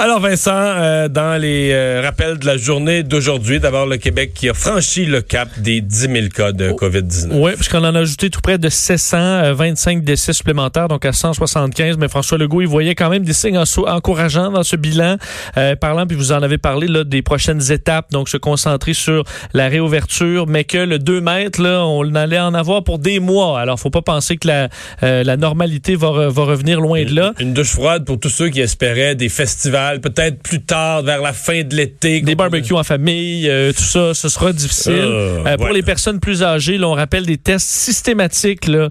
Alors Vincent, euh, dans les euh, rappels de la journée d'aujourd'hui, d'abord le Québec qui a franchi le cap des 10 000 cas de COVID-19. Oui, puisqu'on en a ajouté tout près de 725 décès supplémentaires, donc à 175. Mais François Legault, il voyait quand même des signes encourageants dans ce bilan, euh, parlant, puis vous en avez parlé, là, des prochaines étapes, donc se concentrer sur la réouverture, mais que le 2 mètres, là, on allait en avoir pour des mois. Alors, faut pas penser que la, la normalité va, va revenir loin de là. Une douche froide pour tous ceux qui espéraient des festivals peut-être plus tard, vers la fin de l'été. Des barbecues en famille, euh, tout ça, ce sera difficile. Euh, euh, pour les personnes plus âgées, là, on rappelle des tests systématiques là,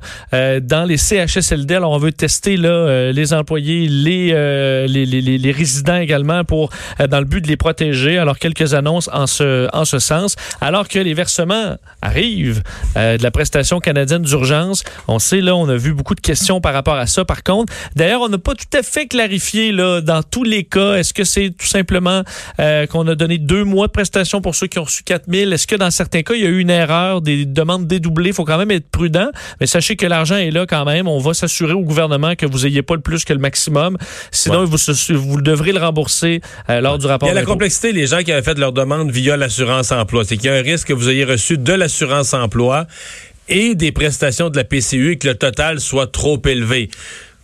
dans les CHSLD. Alors, on veut tester là, les employés, les, les, les, les, résidents également, pour dans le but de les protéger. Alors, quelques annonces en ce, en ce sens. Alors que les versements arrivent de la prestation canadienne d'urgence, on sait, là, on a vu beaucoup de questions par rapport à ça. Par contre, d'ailleurs, on n'a pas tout à fait clarifié là, dans tous les cas est-ce que c'est tout simplement euh, qu'on a donné deux mois de prestations pour ceux qui ont reçu 4 000? Est-ce que dans certains cas, il y a eu une erreur, des demandes dédoublées? Il faut quand même être prudent. Mais sachez que l'argent est là quand même. On va s'assurer au gouvernement que vous n'ayez pas le plus que le maximum. Sinon, vous, vous devrez le rembourser euh, lors du rapport. Il y a la complexité, les gens qui avaient fait leur demande via l'assurance emploi. C'est qu'il y a un risque que vous ayez reçu de l'assurance emploi et des prestations de la PCU et que le total soit trop élevé.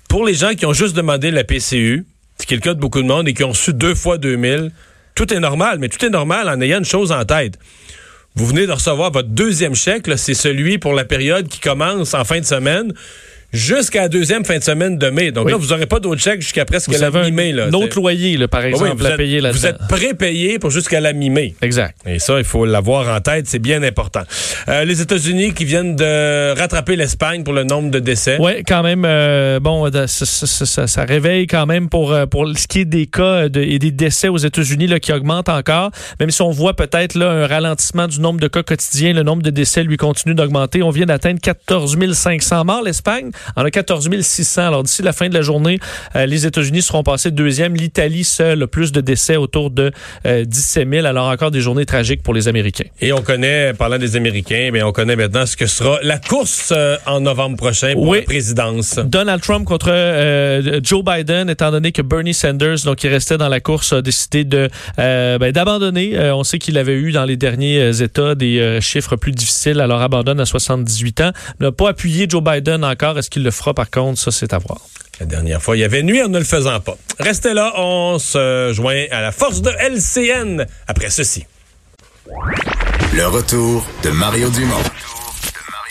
Pour les gens qui ont juste demandé la PCU, c'est quelqu'un de beaucoup de monde et qui ont reçu deux fois 2000. Tout est normal, mais tout est normal en ayant une chose en tête. Vous venez de recevoir votre deuxième chèque, c'est celui pour la période qui commence en fin de semaine jusqu'à la deuxième fin de semaine de mai. Donc là, vous n'aurez pas d'autres chèques jusqu'à presque la mi-mai. Un autre loyer, là, par exemple, vous à payer là Vous êtes prépayé pour jusqu'à la mi-mai. Exact. Et ça, il faut l'avoir en tête, c'est bien important. Euh, les États-Unis qui viennent de rattraper l'Espagne pour le nombre de décès. Oui, quand même, euh, bon, ça, ça, ça, réveille quand même pour, euh, pour ce qui est des cas de, et des décès aux États-Unis là, qui augmentent encore. Même si on voit peut-être là un ralentissement du nombre de cas quotidiens, le nombre de décès lui continue d'augmenter. On vient d'atteindre 14 500 morts. L'Espagne en a 14 600. Alors d'ici la fin de la journée, euh, les États-Unis seront passés deuxième. L'Italie seule plus de décès autour de 17 euh, 000. Alors encore des journées tragiques pour les Américains. Et on connaît, parlant des Américains, mais on connaît maintenant ce que sera la course euh, en novembre prochain pour la présidence. Donald Trump contre Joe Biden, étant donné que Bernie Sanders, donc qui restait dans la course, a décidé de ben, d'abandonner. on sait qu'il avait eu dans les derniers États des chiffres plus difficiles. Alors abandonne à 78 ans. N'a pas appuyé Joe Biden encore. Est-ce qu'il le fera par contre, ça, c'est à voir. La dernière fois, il y avait nuit en ne le faisant pas. Restez là, on se joint à la force de LCN après ceci. Le retour de Mario Dumont.